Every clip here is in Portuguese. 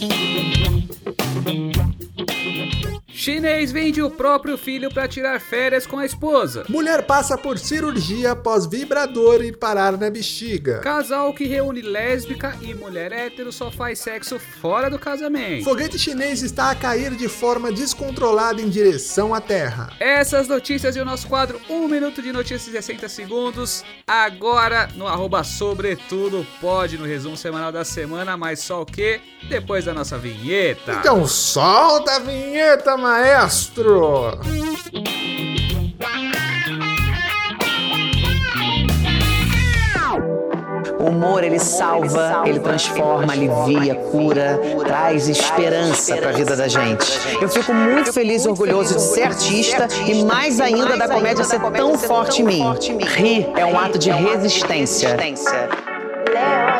Thank you. Chinês vende o próprio filho para tirar férias com a esposa. Mulher passa por cirurgia após vibrador e parar na bexiga. Casal que reúne lésbica e mulher hétero só faz sexo fora do casamento. Foguete chinês está a cair de forma descontrolada em direção à Terra. Essas notícias e o nosso quadro 1 minuto de notícias em 60 segundos. Agora no arroba sobretudo pode no resumo semanal da semana, mas só o que? Depois da nossa vinheta. Então solta a vinheta, maestro! O humor ele salva, ele transforma, alivia, cura, traz esperança para a vida da gente. Eu fico muito feliz e orgulhoso de ser artista e mais ainda da comédia ser tão forte em mim. Rir é um ato de resistência.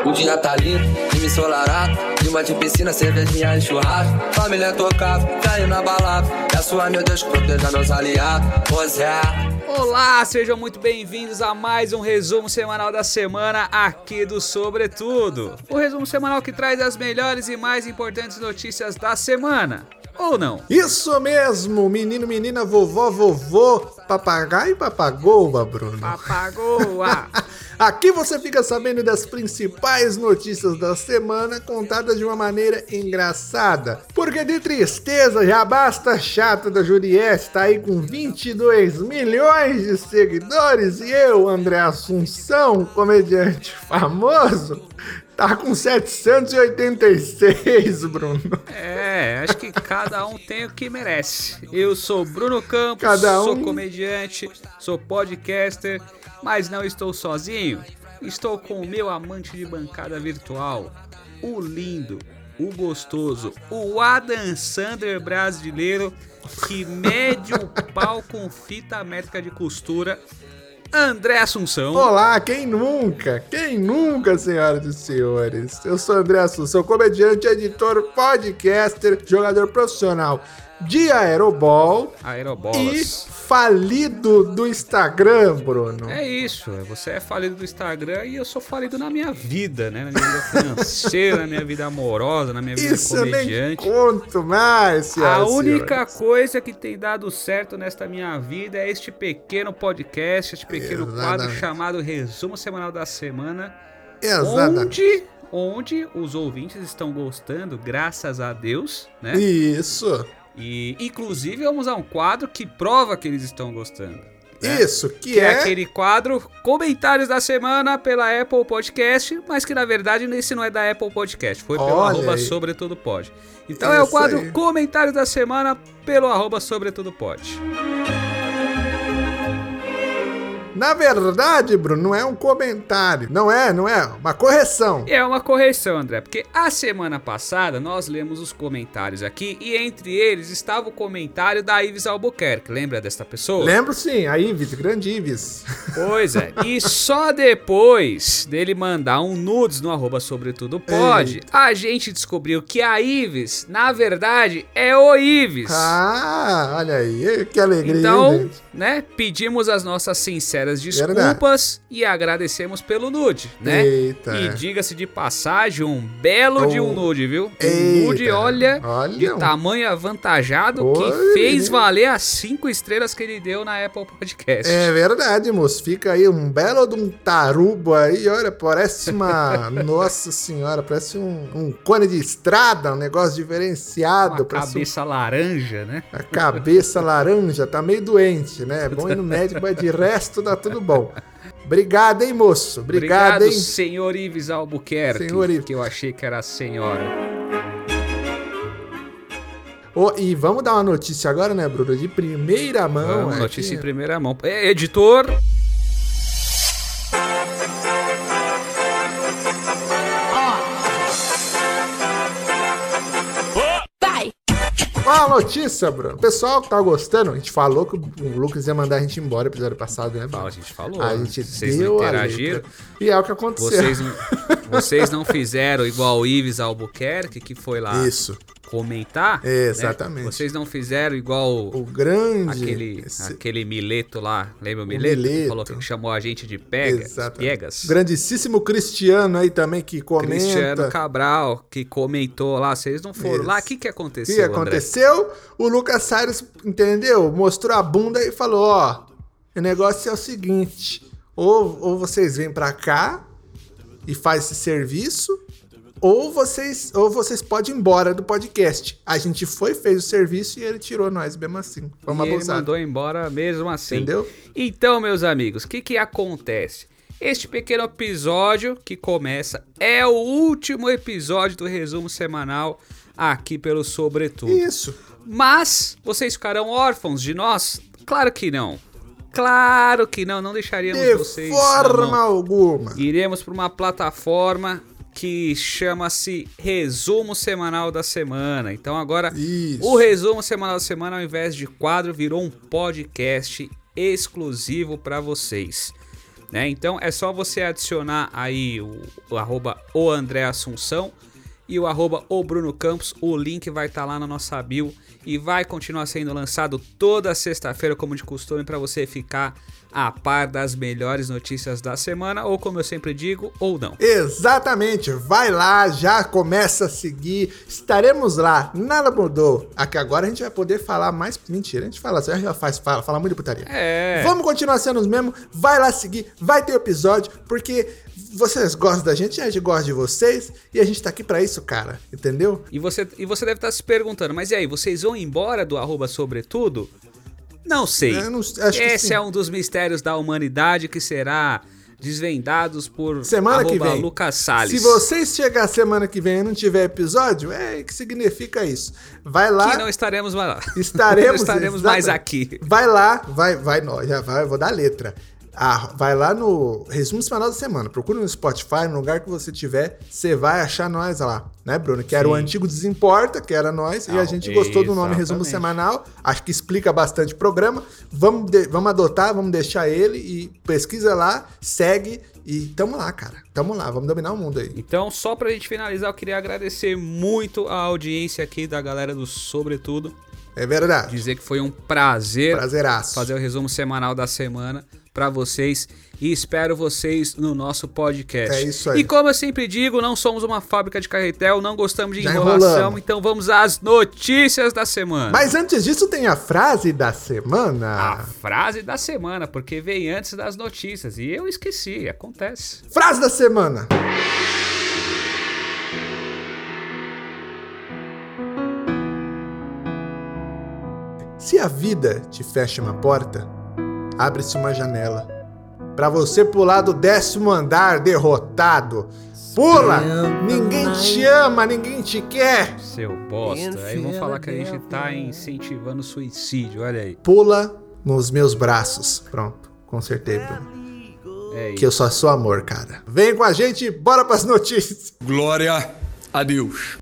O dia tá lindo, time ensolarado. Clima de piscina, cervejinha e churrasco. Família tocado, caindo na balada. Peço a meu Deus proteja meus aliados. Pois é. Olá, sejam muito bem-vindos a mais um resumo semanal da semana aqui do Sobretudo. O resumo semanal que traz as melhores e mais importantes notícias da semana. Ou não? Isso mesmo, menino, menina, vovó, vovô, papagaio e papagoa, Bruno. Papagoa. Aqui você fica sabendo das principais notícias da semana contadas de uma maneira engraçada. Porque de tristeza já basta a chata da Juliette tá aí com 22 milhões de seguidores e eu, André Assunção, comediante famoso, Tá com 786, Bruno. É, acho que cada um tem o que merece. Eu sou Bruno Campos, Cada um- sou comediante, sou podcaster, mas não estou sozinho. Estou com o meu amante de bancada virtual, o lindo, o gostoso, o Adam Sander brasileiro que mede o pau com fita métrica de costura, André Assunção. Olá, quem nunca? Quem nunca, senhoras e senhores? Eu sou André Assunção, comediante, editor, podcaster, jogador profissional de aerobol e falido do Instagram, Bruno. É isso, você é falido do Instagram e eu sou falido na minha vida, né? Na minha vida financeira, na minha vida amorosa, na minha vida Isso eu nem comediante. conto mais, A senhoras única senhores. coisa que tem dado certo nesta minha vida é este pequeno podcast, este pequeno quadro Exatamente. chamado Resumo Semanal da Semana, Exatamente. onde, onde os ouvintes estão gostando, graças a Deus, né? Isso. E inclusive vamos a um quadro que prova que eles estão gostando. né? Isso, que, Que é é, aquele quadro Comentários da Semana pela Apple Podcast, mas que na verdade esse não é da Apple Podcast, foi pelo Olha arroba aí. Sobretudo Pode. Então é o Isso quadro aí. Comentários da Semana pelo arroba Sobretudo Pode. Na verdade, Bruno, não é um comentário. Não é, não é. Uma correção. É uma correção, André, porque a semana passada nós lemos os comentários aqui e entre eles estava o comentário da Ives Albuquerque. Lembra desta pessoa? Lembro sim, a Ives, grande Ives. Pois é. E só depois dele mandar um nudes no arroba sobretudo pode, a gente descobriu que a Ives, na verdade, é o Ives. Ah, olha aí, que alegria, Então, gente? Né, pedimos as nossas sinceras desculpas e agradecemos pelo nude, né? Eita. E diga-se de passagem, um belo de um Oh. nude, viu? Um Eita. nude, olha, Olha de tamanho avantajado Oi, que fez valer as cinco estrelas que ele deu na Apple Podcast. É verdade, moço. Fica aí um belo de um tarubo aí, olha, parece uma. Nossa senhora, parece um, um cone de estrada, um negócio diferenciado. Uma parece um- cabeça laranja, né? A cabeça laranja, tá meio doente, né? É bom ir no médico, mas de resto tá tudo bom. Obrigado, hein, moço? Obrigado, hein? senhor Ives Albuquerque. Senhor Ives. Que eu achei que era a senhora. Ô, e vamos dar uma notícia agora, né, Bruno? De primeira mão. Vamos, aqui. notícia em primeira mão. É, editor. Ó, a notícia, Bruno. O pessoal que tá gostando, a gente falou que o Lucas ia mandar a gente embora no episódio passado, né, Bruno? a gente falou. A gente Vocês deu não interagiram. E é o que aconteceu. Vocês não, vocês não fizeram igual o Ives Albuquerque, que foi lá Isso. Comentar. né? Exatamente. Vocês não fizeram igual O grande. aquele, esse- aquele Mileto lá. Lembra o Mileto? Que Mileto. falou que chamou a gente de Pegas. Exato. Piegas. Grandíssimo Cristiano aí também que comenta. Cristiano Cabral, que comentou lá. Vocês não foram Isso. lá? O que, que O aconteceu, que André? aconteceu? O Lucas Salles, entendeu? Mostrou a bunda e falou: ó, o negócio é o seguinte: ou, ou vocês vêm pra cá e faz esse serviço, ou vocês, ou vocês podem ir embora do podcast. A gente foi, fez o serviço e ele tirou nós mesmo assim. Foi uma e ele mandou embora mesmo assim. Entendeu? Então, meus amigos, o que que acontece? Este pequeno episódio que começa é o último episódio do resumo semanal aqui pelo Sobretudo. Isso. Mas vocês ficarão órfãos de nós? Claro que não. Claro que não, não deixaríamos De vocês. na forma alguma. Iremos para uma plataforma que chama-se Resumo Semanal da Semana. Então agora Isso. o Resumo Semanal da Semana, ao invés de quadro, virou um podcast exclusivo para vocês. Né? Então é só você adicionar aí o, o arroba o André Assunção e o arroba o Bruno Campos. O link vai estar lá na nossa bio e vai continuar sendo lançado toda sexta-feira, como de costume, para você ficar a par das melhores notícias da semana, ou como eu sempre digo, ou não. Exatamente, vai lá, já começa a seguir, estaremos lá, nada mudou. Aqui agora a gente vai poder falar mais. Mentira, a gente fala, assim, já faz, fala, fala muito de putaria. É. Vamos continuar sendo os mesmos, vai lá seguir, vai ter episódio, porque vocês gostam da gente, a gente gosta de vocês, e a gente tá aqui pra isso, cara, entendeu? E você, e você deve estar se perguntando, mas e aí, vocês vão embora do arroba sobretudo? Não sei. Não- Esse é um dos mistérios da humanidade que será desvendados por Semana que vem. Lucas Salles. Se vocês chegar semana que vem e não tiver episódio, é que significa isso. Vai lá. Que não estaremos mais lá. Estaremos, não estaremos mais aqui. Vai lá, vai, vai, não, já vai, eu vou dar a letra. Ah, vai lá no resumo semanal da semana. Procura no Spotify, no lugar que você tiver, você vai achar nós lá, né, Bruno? Que era o antigo Desimporta, que era nós, e a Ah, gente gostou do nome Resumo. Semanal. Acho que explica bastante o programa. Vamos, de- vamos adotar, vamos deixar ele e pesquisa lá, segue e tamo lá, cara. Tamo lá, vamos dominar o mundo aí. Então, só pra gente finalizar, eu queria agradecer muito a audiência aqui da galera do Sobretudo. É verdade. Dizer que foi um prazer Prazeraço. fazer o resumo semanal da semana pra vocês e espero vocês no nosso podcast. É isso aí. E como eu sempre digo, não somos uma fábrica de carretel, não gostamos de Já enrolação, enrolamos. então vamos às notícias da semana. Mas antes disso tem a frase da A semana. frase da semana, porque veio antes das notícias e eu esqueci, acontece. Frase da semana. Se a vida te fecha uma porta, abre-se uma janela. Pra você pular do décimo andar derrotado. Pula! Ninguém te ama, ninguém te quer. Seu bosta. Aí vão falar que a gente tá incentivando suicídio, olha aí. Pula nos meus braços. Pronto, consertei, Bruno. É Que eu só sou amor, cara. Vem com a gente, bora pras notícias. Glória a Deus.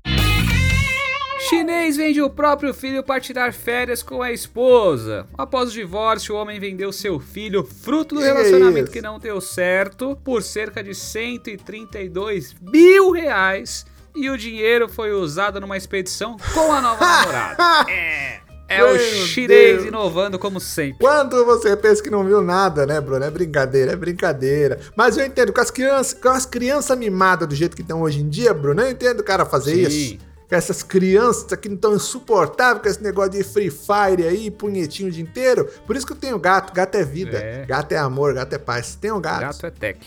Chinês vende o próprio filho para tirar férias com a esposa. Após o divórcio, o homem vendeu seu filho, fruto do relacionamento que não deu certo, por cerca de 132 mil reais. E o dinheiro foi usado numa expedição com a nova namorada. É, é o Meu chinês Deus. inovando como sempre. Quando você pensa que não viu nada, né, Bruno? É brincadeira, é brincadeira. Mas eu entendo, com as crianças, com as crianças mimadas do jeito que estão hoje em dia, Bruno, eu entendo o cara fazer Sim. isso. Com essas crianças que não estão insuportáveis com esse negócio de Free Fire aí, punhetinho o dia inteiro. Por isso que eu tenho gato. Gato é vida. É. Gato é amor, gato é paz. Tenho gato. Gato é tech.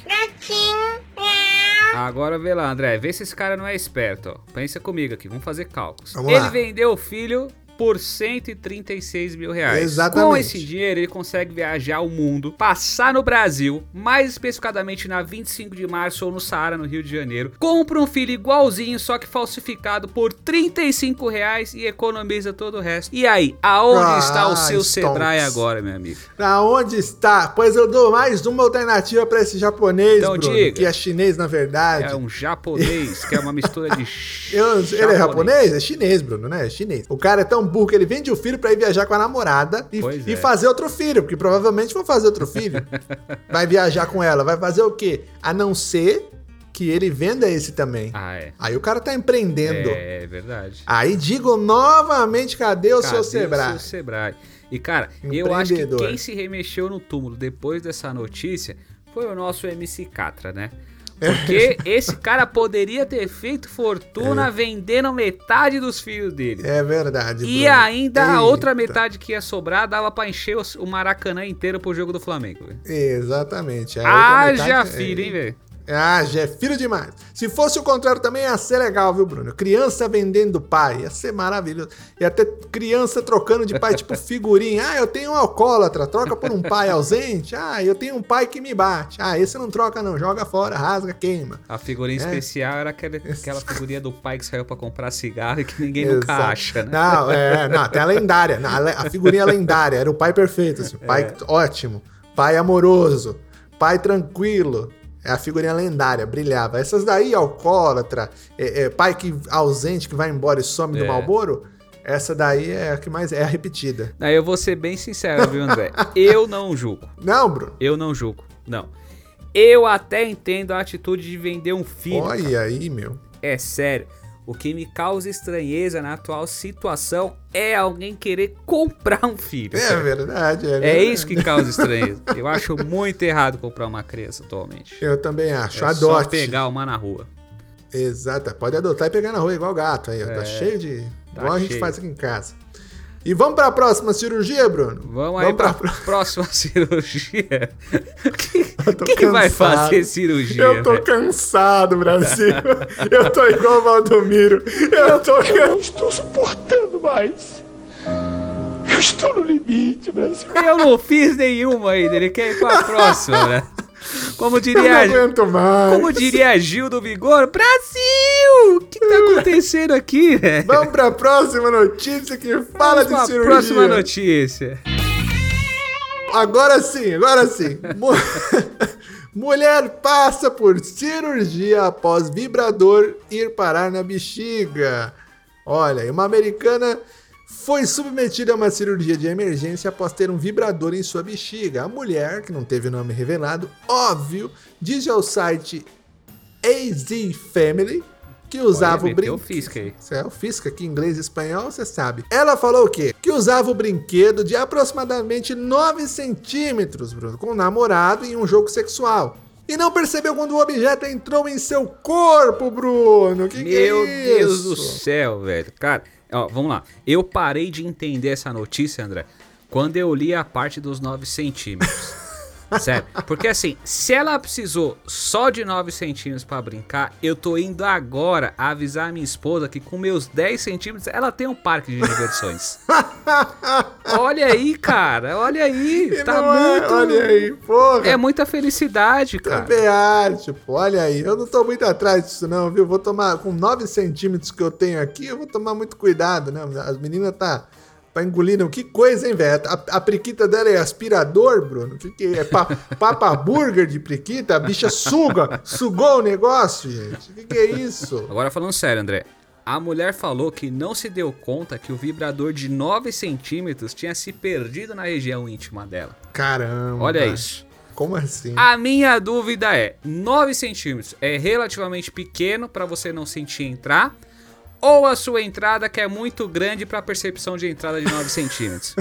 Agora vê lá, André. Vê se esse cara não é esperto, ó. Pensa comigo aqui, vamos fazer cálculos. Vamos ele lá. vendeu o filho por 136 mil reais. Exatamente. Com esse dinheiro, ele consegue viajar o mundo, passar no Brasil, mais especificadamente na 25 de março ou no Saara, no Rio de Janeiro. Compra um filho igualzinho, só que falsificado por 35 reais e economiza todo o resto. E aí, aonde Ah, está o seu stonks. Sebrae agora, meu amigo? Aonde está? Pois eu dou mais uma alternativa pra esse japonês, Então Bruno, diga. que é chinês na verdade. É um japonês, que é uma mistura de. Eu- ele é japonês? É chinês, Bruno, né? É chinês. O cara é tão burro que ele vende o filho pra ir viajar com a namorada e, e é. fazer outro filho, porque provavelmente vão fazer outro filho. vai viajar com ela, vai fazer o quê? A não ser que ele venda esse também. Ah, é. Aí o cara tá empreendendo. É, é verdade. Aí digo novamente, cadê o Cadê seu o Sebrae? seu Sebrae? E, cara, eu acho que quem se remexeu no túmulo depois dessa notícia foi o nosso MC Catra, né? Porque esse cara poderia ter feito fortuna vendendo metade dos filhos dele. É verdade. E Bruno. ainda a Eita. outra metade que ia sobrar dava pra encher o Maracanã inteiro pro jogo do Flamengo. Exatamente. A Haja metade- filho, hein, velho? Ah, já é filho demais. Se fosse o contrário também ia ser legal, viu, Bruno? Criança vendendo pai, ia ser maravilhoso. Ia ter criança trocando de pai, tipo figurinha. Ah, eu tenho um alcoólatra, troca por um pai ausente. Ah, eu tenho um pai que me bate. Ah, esse não troca não, joga fora, rasga, queima. A figurinha É. especial era aquela, aquela figurinha do pai que saiu pra comprar cigarro e que ninguém nunca Exato. acha, né? Não, é, não, tem a lendária. não, A figurinha lendária, era o pai perfeito, assim, pai É. ótimo, pai amoroso, pai tranquilo. É a figurinha lendária, brilhava. Essas daí, alcoólatra, é, é, pai que ausente que vai embora e some do É. Malboro, essa daí é a que mais é a repetida. Aí eu vou ser bem sincero, viu, André? Eu não julgo. Não, Bruno. Eu não julgo. Não. Eu até entendo a atitude de vender um filho. Olha aí, meu. É sério. O que me causa estranheza na atual situação é alguém querer comprar um filho. É verdade, é É verdade. isso que causa estranheza. Eu acho muito errado comprar uma criança atualmente. Eu também acho. É Adote. só pegar uma na rua. Exato, pode adotar e pegar na rua igual gato aí, ó. Tá cheio de. tá igual a gente cheio. faz aqui em casa. E vamos pra próxima cirurgia, Bruno? Vamos aí pra, pra próxima cirurgia. Quem, quem vai fazer cirurgia? Eu tô cansado, Brasil. eu tô igual o Valdomiro. Eu tô cansado. estou suportando mais. Eu estou no limite, Brasil. Eu não fiz nenhuma ainda, ele quer ir pra próxima, né? Como Eu não diria, aguento mais. como diria Gil do Vigor, Brasil! O que tá acontecendo aqui? Vamos pra próxima notícia que fala Vamos de cirurgia. próxima notícia. Agora sim, agora sim. Mu- Mulher passa por cirurgia após vibrador ir parar na bexiga. Olha, uma americana foi submetida a uma cirurgia de emergência após ter um vibrador em sua bexiga. A mulher, que não teve o nome revelado, óbvio, diz ao site AZ Family que usava Olha, o brinquedo. é o Fisca aqui, inglês e espanhol, você sabe. Ela falou o quê? Que usava o brinquedo de aproximadamente 9 centímetros, Bruno, com o namorado em um jogo sexual. E não percebeu quando o objeto entrou em seu corpo, Bruno. Que que Meu é Deus do céu, velho. Cara, ó, vamos lá. Eu parei de entender essa notícia, André, quando eu li a parte dos 9 centímetros. Sério. Porque assim, se ela precisou só de 9 centímetros pra brincar, eu tô indo agora avisar a minha esposa que com meus 10 centímetros ela tem um parque de diversões. olha aí, cara. Olha aí. E Tá é? muito. Olha aí, porra. É muita felicidade, cara. Também acho, pô. Olha aí, eu não tô muito atrás disso não, viu? Vou tomar, com 9 centímetros que eu tenho aqui, eu vou tomar muito cuidado, né? As meninas tá pra engolir, não. Que coisa, hein, velho? A, a priquita dela é aspirador, Bruno? Que que é? Pa, papa burger de priquita? A bicha suga, sugou o negócio, gente. Que que é isso? Agora falando sério, André. A mulher falou que não se deu conta que o vibrador de 9 centímetros tinha se perdido na região íntima dela. Caramba. Olha isso. Como assim? A minha dúvida é: 9 centímetros é relativamente pequeno para você não sentir entrar? Ou a sua entrada que é muito grande para percepção de entrada de 9 centímetros?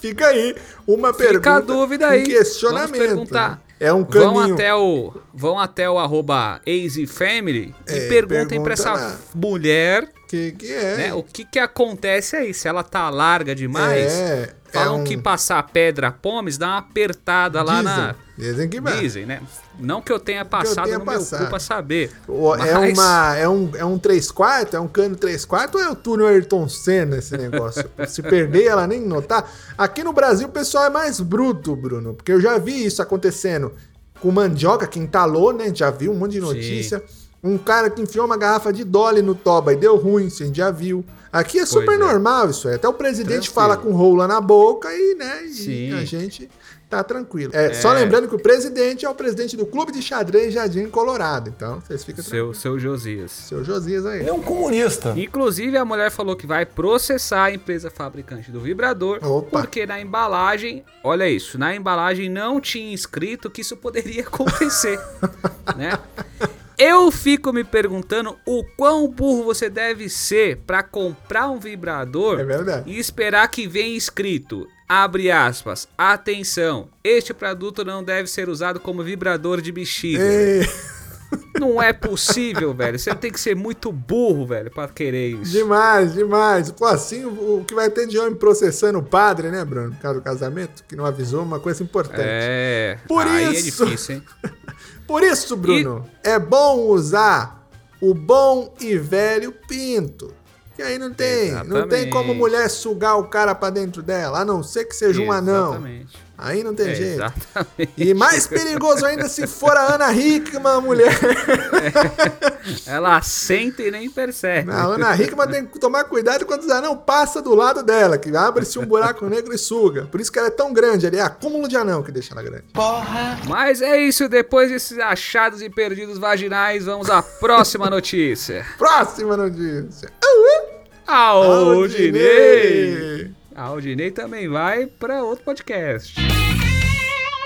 Fica aí uma pergunta. Fica a dúvida aí. Um questionamento. Vamos perguntar. É um Vão caminho. até o, vão até o arroba EasyFamily e É, perguntem pra essa lá. mulher Que que é? né, o que que acontece aí, se ela tá larga demais. É, falam é um- que passar pedra pomes dá uma apertada lá na. Dizem, que vai. Dizem, né? Não que eu tenha passado, tenha não passado. me ocupa saber. O- É, Mas- uma, é, um, é um 3 quartos? É um cano 3 quartos ou é o túnel Ayrton Senna esse negócio? Se perder, ela nem notar. Aqui no Brasil o pessoal é mais bruto, Bruno, porque eu já vi isso acontecendo com mandioca que entalou, né? Já viu um monte de notícia. Um cara que enfiou uma garrafa de Dolly no toba e deu ruim, você já viu. Aqui é super é. normal isso aí. Até o presidente Tranquilo. fala com rola na boca e, né? E Sim. a gente tá tranquilo. É, Só lembrando que o presidente é o presidente do Clube de Xadrez Jardim Colorado. Então, vocês ficam tranquilos. Seu, seu Josias. Seu Josias aí. Ele é um comunista. Inclusive, a mulher falou que vai processar a empresa fabricante do vibrador, Opa. porque na embalagem, olha isso, na embalagem não tinha escrito que isso poderia acontecer, né? Eu fico me perguntando o quão burro você deve ser pra comprar um vibrador É e esperar que venha escrito, abre aspas, atenção, este produto não deve ser usado como vibrador de bexiga. Ei, Não é possível, velho. Você tem que ser muito burro, velho, pra querer isso. demais, demais. Pô, assim, o, que vai ter de homem processando o padre, né, Bruno? Por causa do casamento, que não avisou uma coisa importante. É. Por aí isso. é difícil, hein? Por isso, Bruno, é bom usar o bom e velho pinto. Que aí não tem, não tem Exatamente. como mulher sugar o cara pra dentro dela, a não ser que seja um anão. Exatamente. Aí não tem É, jeito. exatamente. E mais perigoso ainda se for a Ana Hickman, mulher. Ela senta e nem percebe. A Ana Hickman tem que tomar cuidado quando os anão passa do lado dela, que abre-se um buraco negro e suga. Por isso que ela é tão grande, ali é acúmulo de anão que deixa ela grande. Mas é isso, depois desses achados e perdidos vaginais, vamos à próxima notícia. Próxima notícia. Aldinei! Aldinei também vai pra outro podcast.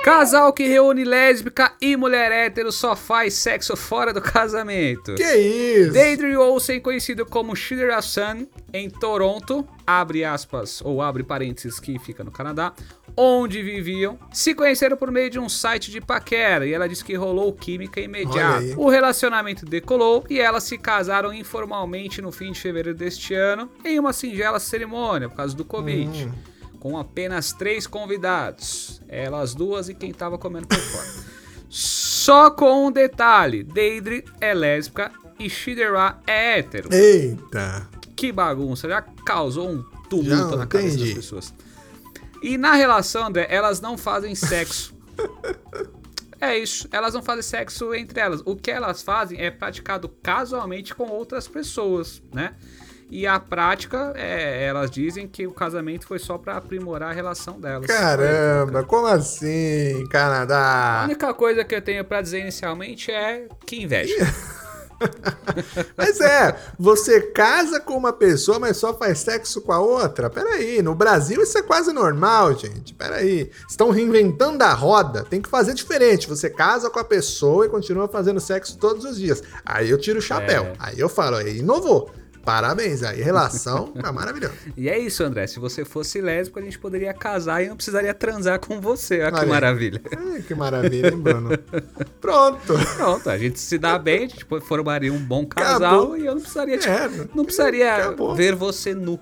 Casal que reúne lésbica e mulher hétero só faz sexo fora do casamento. Que isso? Deidre Olsen, conhecido como Shidera Sun, em Toronto, abre aspas, ou abre parênteses que fica no Canadá, onde viviam, se conheceram por meio de um site de paquera e ela disse que rolou química imediata. O relacionamento decolou e elas se casaram informalmente no fim de fevereiro deste ano, em uma singela cerimônia por causa do Covid. Hum. Com apenas três convidados, elas duas e quem tava comendo por fora. Só com um detalhe: Deidre é lésbica e Shidera é hétero. Eita. Que bagunça, já causou um Já tumulto na cabeça entendi. das pessoas. E na relação, André, elas não fazem sexo. É isso, elas não fazem sexo entre elas. O que elas fazem é praticado casualmente com outras pessoas, né? E a prática, é, elas dizem que o casamento foi só pra aprimorar a relação delas. Caramba, como assim, A Canadá? única coisa que eu tenho pra dizer inicialmente é que inveja. Mas é, você casa com uma pessoa, mas só faz sexo com a outra? Peraí, no Brasil isso é quase normal, gente. Peraí. Estão reinventando a roda. Tem que fazer diferente. Você casa com a pessoa e continua fazendo sexo todos os dias. Aí eu tiro o chapéu. É. Aí eu falo, aí inovou. Parabéns, aí relação tá maravilhosa. E é isso, André. Se você fosse lésbico, a gente poderia casar e não precisaria transar com você. Olha que aí. maravilha. Ai, que maravilha, hein, Bruno? Pronto. Pronto, a gente se dá bem, a gente formaria um bom casal Acabou. e eu não precisaria, te- É, não precisaria acabou. ver você nu,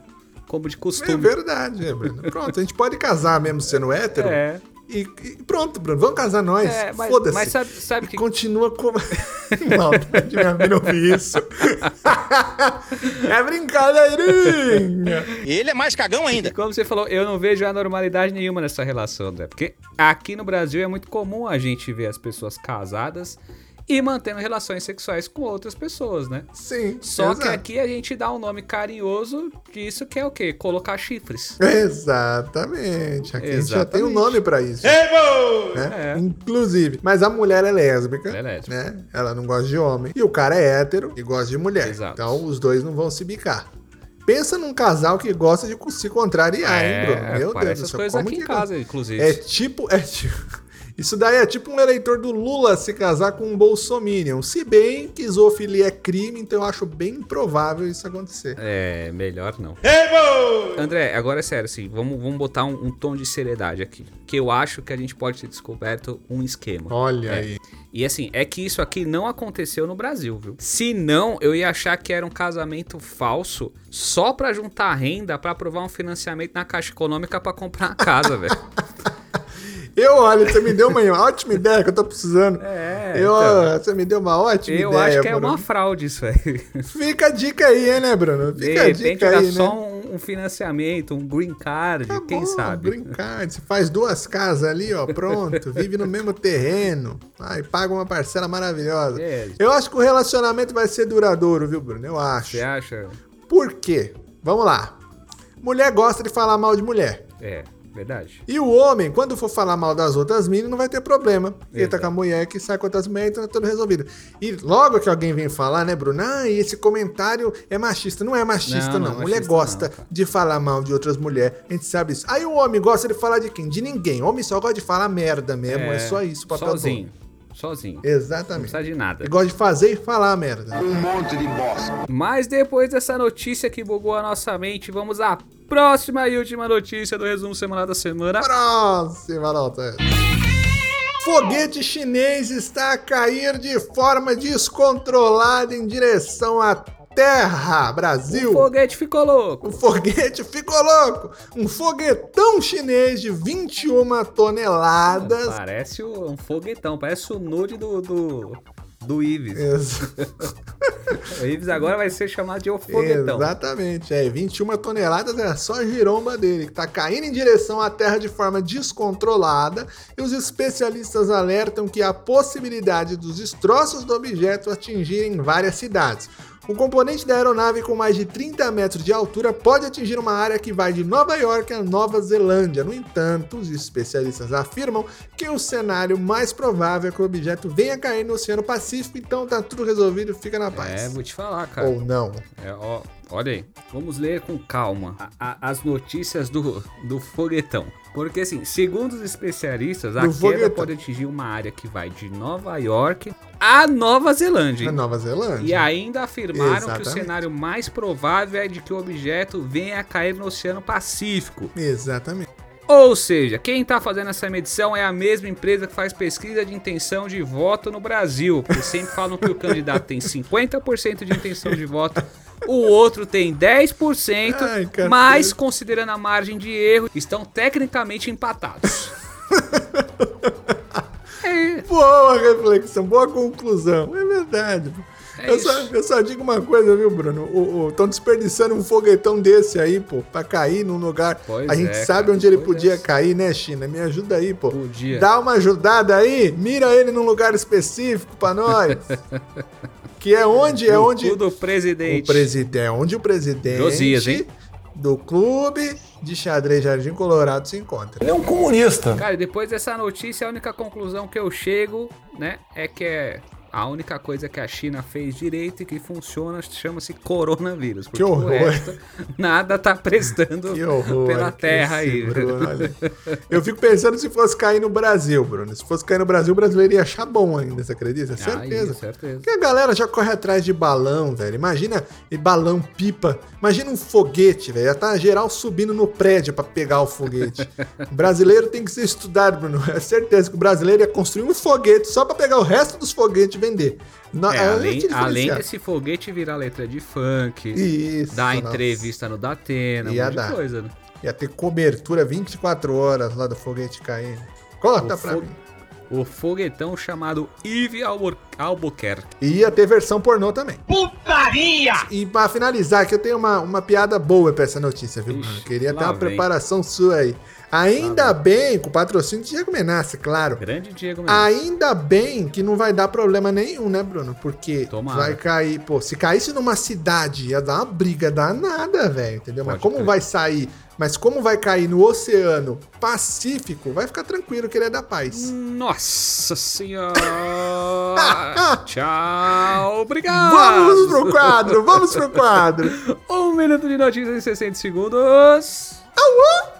como de É costume. verdade, é, Bruno. Pronto, a gente pode casar mesmo sendo hétero. É. E, e pronto, Bruno, vamos casar nós. É, mas- Foda-se. mas sabe- sabe que- Continua com. Maldade, minha filha ouvir isso. é brincadeirinha. Ele é mais cagão ainda. Como você falou, eu não vejo anormalidade nenhuma nessa relação, André. Porque aqui no Brasil é muito comum a gente ver as pessoas casadas e mantendo relações sexuais com outras pessoas, né? Sim. Só que exato. aqui a gente dá um nome carinhoso disso que é o quê? Colocar chifres. Exatamente. Aqui a gente já tem um Exatamente. nome pra isso. né? É. Inclusive. Mas a mulher é lésbica. Ela é lésbica. Né? Ela não gosta de homem. E o cara é hétero e gosta de mulher. Exato. Então os dois não vão se bicar. Pensa num casal que gosta de se contrariar, hein, Bruno? Meu É, Deus do essas céu. como aqui em que- casa, inclusive. É tipo, é tipo. Isso daí é tipo um eleitor do Lula se casar com um bolsominion. Se bem que zoofilia é crime, então eu acho bem improvável isso acontecer. É, melhor não. André, agora é sério, assim, vamos, vamos botar um, um tom de seriedade aqui. Que eu acho que a gente pode ter descoberto um esquema. Olha É. aí. E assim, é que isso aqui não aconteceu no Brasil, viu? Se não, eu ia achar que era um casamento falso só pra juntar renda pra aprovar um financiamento na Caixa Econômica pra comprar uma casa, velho. Eu, olha, você me deu uma ótima ideia que eu tô precisando. É, Eu, então. Você me deu uma ótima Eu ideia. acho que é Bruno. uma fraude isso aí. Fica a dica aí, hein, né, Bruno? De Fica a dica aí, só né? um, um financiamento, um green card, Tá quem bom, sabe. Brincar, você faz duas casas ali, ó, pronto, vive no mesmo terreno, aí paga uma parcela maravilhosa. É. Eu acho que o relacionamento vai ser duradouro, viu, Bruno? Eu acho. Você acha? Por quê? Vamos lá. Mulher gosta de falar mal de mulher. É. Verdade. E o homem, quando for falar mal das outras minas, não vai ter problema. Ele tá Exato. com a mulher que sai com outras mulheres, então tá tudo resolvido. E logo que alguém vem falar, né, Bruno? Ah, e esse comentário é machista. Não é machista, Não, não. não é mulher machista, gosta não, de falar mal de outras mulheres. A gente sabe isso. Aí o homem gosta de falar de quem? De ninguém. O homem só gosta de falar merda mesmo. É, só isso papel Sozinho. Sozinho. Não Exatamente. precisa de nada. Ele gosta de fazer e falar merda. Mas depois dessa notícia que bugou a nossa mente, vamos à próxima e última notícia do resumo semanal da semana. Próxima nota. Foguete chinês está a cair de forma descontrolada em direção à Terra, Brasil. O foguete ficou louco. O foguete ficou louco. Um foguetão chinês de 21 toneladas. Parece um foguetão, parece o nude do, do, do Ives. Ex- O Ives agora vai ser chamado de o foguetão. Exatamente, é. 21 toneladas é só a giromba dele, que tá caindo em direção à Terra de forma descontrolada. E os especialistas alertam que há possibilidade dos destroços do objeto atingirem várias cidades. O componente da aeronave com mais de 30 metros de altura pode atingir uma área que vai de Nova York a Nova Zelândia. No entanto, os especialistas afirmam que o cenário mais provável é que o objeto venha cair no Oceano Pacífico, então tá tudo resolvido, fica na paz. É, vou te falar, cara. Ou não. É, ó, olha aí, vamos ler com calma a- a- as notícias do, do foguetão. Porque, assim, segundo os especialistas, a queda pode atingir uma área que vai de Nova York a Nova Zelândia. Hein? Nova Zelândia. E ainda afirmaram que Exatamente. o cenário mais provável é de que o objeto venha a cair no Oceano Pacífico. Exatamente. Ou seja, quem tá fazendo essa medição é a mesma empresa que faz pesquisa de intenção de voto no Brasil. Porque sempre falam que o candidato tem 50% de intenção de voto, o outro tem 10%, Ai, mas considerando a margem de erro, estão tecnicamente empatados. é, Boa reflexão, boa conclusão. É verdade. É eu, só, eu só digo uma coisa, viu, Bruno? Estão desperdiçando um foguetão desse aí, pô, pra cair num lugar. Pois a gente é, sabe cara, onde ele pois podia é. cair, né, China? Me ajuda aí, pô. Podia. Dá uma ajudada aí, mira ele num lugar específico pra nós. que é onde? É onde. cu do O presidente. presidente, é onde o presidente Josias, hein? do clube de xadrez Jardim Colorado se encontra. Ele é um comunista. Cara, e depois dessa notícia, a única conclusão que eu chego, né, é que é a única coisa que a China fez direito e que funciona chama-se coronavírus. Porque horror. resto, nada tá prestando Que horror. pela que terra esse aí. Bruno. Eu fico pensando se fosse cair no Brasil, Bruno. Se fosse cair no Brasil, o brasileiro ia achar bom ainda, você acredita? Ah, Certeza. isso, certeza. Porque a galera já corre atrás de balão, velho. Imagina e balão pipa. Imagina um foguete, velho. Já tá geral subindo no prédio pra pegar o foguete. o brasileiro tem que ser estudado, Bruno. É certeza que o brasileiro ia construir um foguete só pra pegar o resto dos foguetes vender. No- É, é além, além desse foguete virar letra de funk, Isso. dar nossa. entrevista no Datena, um Ia monte de coisa, né? Ia ter cobertura 24 horas lá do foguete caindo. Conta O pra fo- mim. O foguetão chamado Yves Albu- Albuquerque. E ia ter versão pornô também. Putaria! E pra finalizar, aqui eu tenho uma, uma piada boa pra essa notícia, viu? Ixi, Queria ter uma vem. preparação sua aí. Ainda bem, com o patrocínio de Diego Menassi, claro. Grande Diego mesmo. Ainda bem que não vai dar problema nenhum, né, Bruno? Porque Tomara. vai cair, pô, se caísse numa cidade, ia dar uma briga danada, velho, entendeu? Mas Pode como crer. vai sair, mas como vai cair no Oceano Pacífico, vai ficar tranquilo que ele é da paz. Nossa senhora! Tchau, obrigado! Vamos pro quadro, vamos pro quadro. Um minuto de notícias em 60 segundos.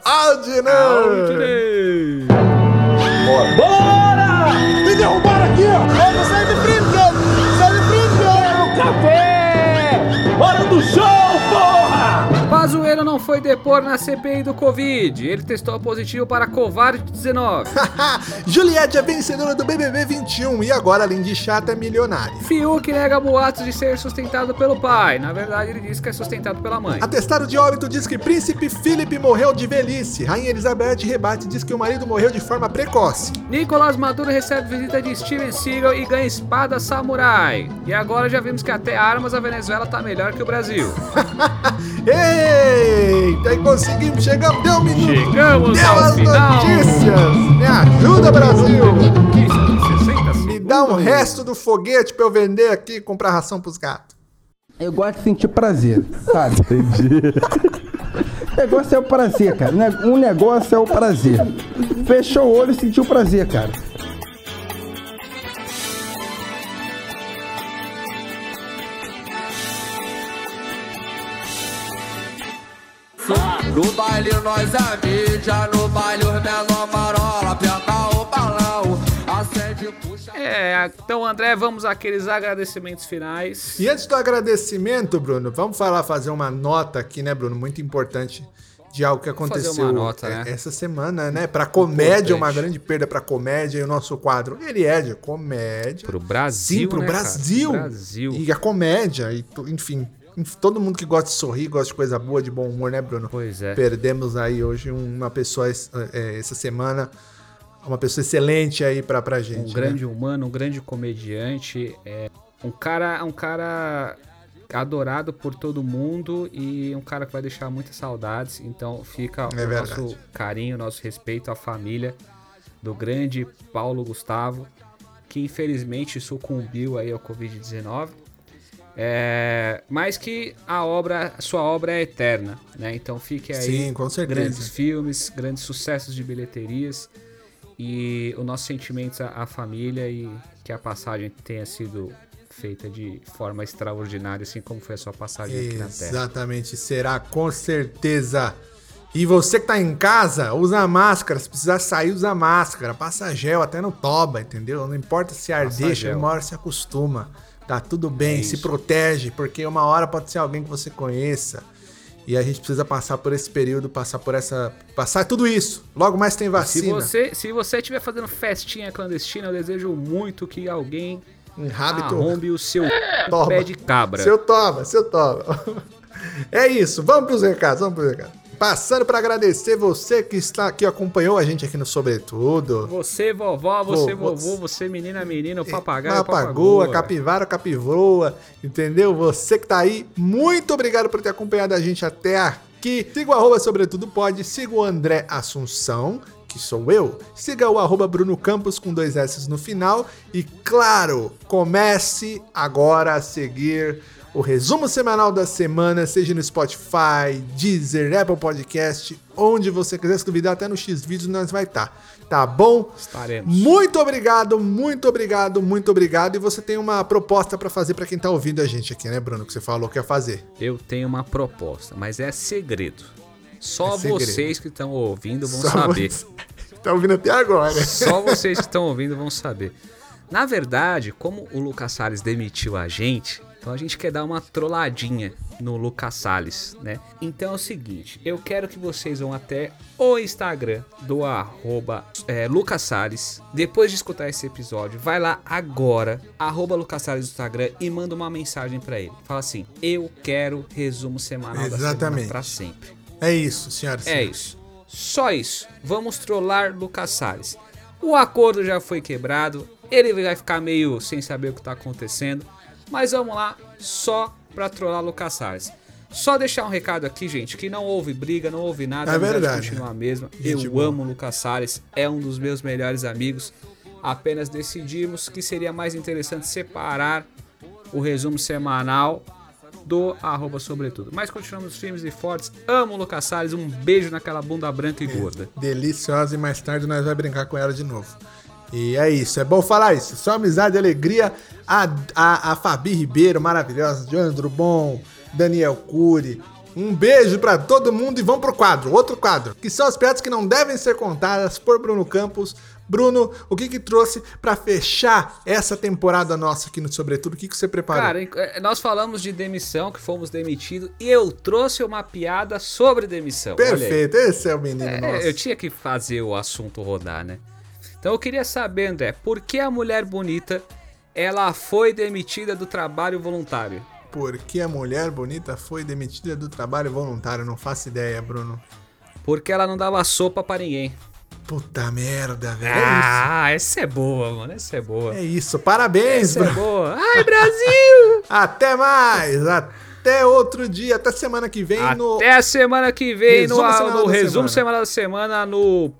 Aldinei! Aldinei. Me derrubaram aqui, ó! Vamos sair de frente! Sai de frente, cara! Café! Hora do show, foi depor na CPI do Covid. Ele testou positivo para Covid-19. Juliette é vencedora do BBB 21 e agora, além de chata, é milionária. Fiuk nega boatos de ser sustentado pelo pai. Na verdade, ele diz que é sustentado pela mãe. Atestado de óbito diz que príncipe Philip morreu de velhice. Rainha Elizabeth rebate e diz que o marido morreu de forma precoce. Nicolás Maduro recebe visita de Steven Seagal e ganha espada samurai. E agora já vimos que até armas a Venezuela tá melhor que o Brasil. Eita, e conseguimos, chegamos, deu um minuto. Chegamos deu as final. notícias. Me ajuda, Brasil. Que 60 Me dá um resto do foguete pra eu vender aqui e comprar ração pros gatos. Eu gosto de sentir prazer, sabe? Entendi. negócio é o prazer, cara. Um negócio é o prazer. Fechou o olho e sentiu prazer, cara. No baile nós é mídia, no baile os menor marola, aperta o balão, acende, puxa. É, então André, vamos àqueles agradecimentos finais. E antes do agradecimento, Bruno, vamos falar, fazer uma nota aqui, né, Bruno? Muito importante de algo que fazer aconteceu uma nota, né? é, essa semana, né? Pra comédia, Importante. uma grande perda pra comédia e o nosso quadro, ele é de comédia. Pro Brasil, Sim, pro né, cara? Brasil. Brasil. E a comédia, e, enfim, enf- todo mundo que gosta de sorrir, gosta de coisa boa, de bom humor, né, Bruno? Pois é. Perdemos aí hoje uma pessoa es- é, essa semana, uma pessoa excelente aí pra, pra gente. um né? grande humano, um grande comediante, é um cara, um cara adorado por todo mundo e um cara que vai deixar muitas saudades. Então fica É o verdade. nosso carinho, nosso respeito à família do grande Paulo Gustavo, que infelizmente sucumbiu aí ao Covid-19. É, mas que a obra, sua obra é eterna, né? Então fique aí Sim, com certeza. grandes filmes, grandes sucessos de bilheterias e o nosso sentimento à, família e que a passagem tenha sido feita de forma extraordinária, assim como foi a sua passagem aqui na Terra. Exatamente, será com certeza. E você que tá em casa, usa máscara. Se precisar sair, usa máscara. Passa gel até no toba, entendeu? Não importa se ar Passa deixa, gel. uma hora se acostuma. Tá tudo bem, É se protege, porque uma hora pode ser alguém que você conheça. E a gente precisa passar por esse período, passar por essa. Passar tudo isso. Logo mais tem Se vacina. você se você estiver fazendo festinha clandestina, eu desejo muito que alguém Enrabe arrombe o seu Toba. pé de cabra. Seu toma, seu toma. É isso, vamos pros recados, vamos pros recados. Passando para agradecer você que está aqui, acompanhou a gente aqui no Sobretudo. Você, vovó, você, Vovô. vovô, você, menina, menino, papagaio, Papagoa, papagoa. capivara, capivoa, entendeu? Você que tá aí, muito obrigado por ter acompanhado a gente até aqui. Siga o arroba sobretudo pode, siga o André Assunção, que sou eu. Siga o arroba Bruno Campos com dois S no final. E claro, comece agora a seguir o resumo semanal da semana, seja no Spotify, Deezer, Apple Podcast, onde você quiser. Se duvidar, até no X-Vídeos nós vai estar. Tá bom? Estaremos. Muito obrigado, muito obrigado, muito obrigado. E você tem uma proposta pra fazer pra quem tá ouvindo a gente aqui, né, Bruno? Que você falou que ia fazer. Eu tenho uma proposta, mas é segredo. Só É segredo. vocês que estão ouvindo vão Só saber. você- Tá ouvindo até agora. Só vocês que estão ouvindo vão saber. Na verdade, como o Lucas Salles demitiu a gente, então a gente quer dar uma trolladinha no Lucas Salles, né? Então é o seguinte, eu quero que vocês vão até o Instagram do arroba é, Lucas Salles. Depois de escutar esse episódio, vai lá agora, arroba Lucas Salles no Instagram e manda uma mensagem pra ele. Fala assim, eu quero resumo semanal da semana Exatamente. pra sempre. É isso, senhoras e É senhores. isso. Só isso. Vamos trollar Lucas Salles. O acordo já foi quebrado. Ele vai ficar meio sem saber o que tá acontecendo. Mas vamos lá, só pra trollar Lucas Salles. Só deixar um recado aqui, gente, que não houve briga, não houve nada, É verdade, continua a mesma. Gente Eu boa. amo o Lucas Salles, é um dos meus melhores amigos. Apenas decidimos que seria mais interessante separar o resumo semanal do arroba sobretudo. Mas continuamos firmes e fortes. Amo o Lucas Salles, um beijo naquela bunda branca e gorda. Deliciosa e mais tarde nós vamos brincar com ela de novo. E é isso, é bom falar isso. Só amizade e alegria. A, a, a Fabi Ribeiro, maravilhosa, Joandro Bom, Daniel Cury. Um beijo pra todo mundo e vamos pro quadro, outro quadro, que são as piadas que não devem ser contadas por Bruno Campos. Bruno, o que que trouxe pra fechar essa temporada nossa aqui no Sobretudo? O que que você preparou? Cara, eh, nós falamos de demissão, que fomos demitidos, e eu trouxe uma piada sobre demissão. Perfeito, esse é o menino É, nosso. eu tinha que fazer o assunto rodar, né? Então eu queria saber, André, por que a mulher bonita ela foi demitida do trabalho voluntário? Por que a mulher bonita foi demitida do trabalho voluntário? Não faço ideia, Bruno. Porque ela não dava sopa pra ninguém. Puta merda, velho. Ah, essa é boa, mano. Essa é boa. É isso. Parabéns, Essa é Bruno. boa. Ai, Brasil! Até mais. Até outro dia. Até semana que vem no. Até a semana que vem no, Resumo semanal no da resumo semana. semana da semana no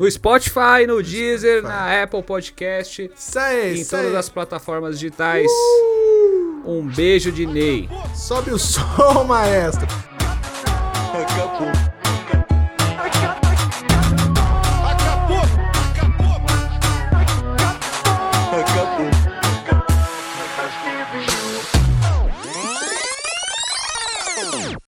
no Spotify, no Deezer, na Apple Podcast, Isso aí, em isso todas aí. as plataformas digitais. Um beijo de Ney. Sobe o som, maestro.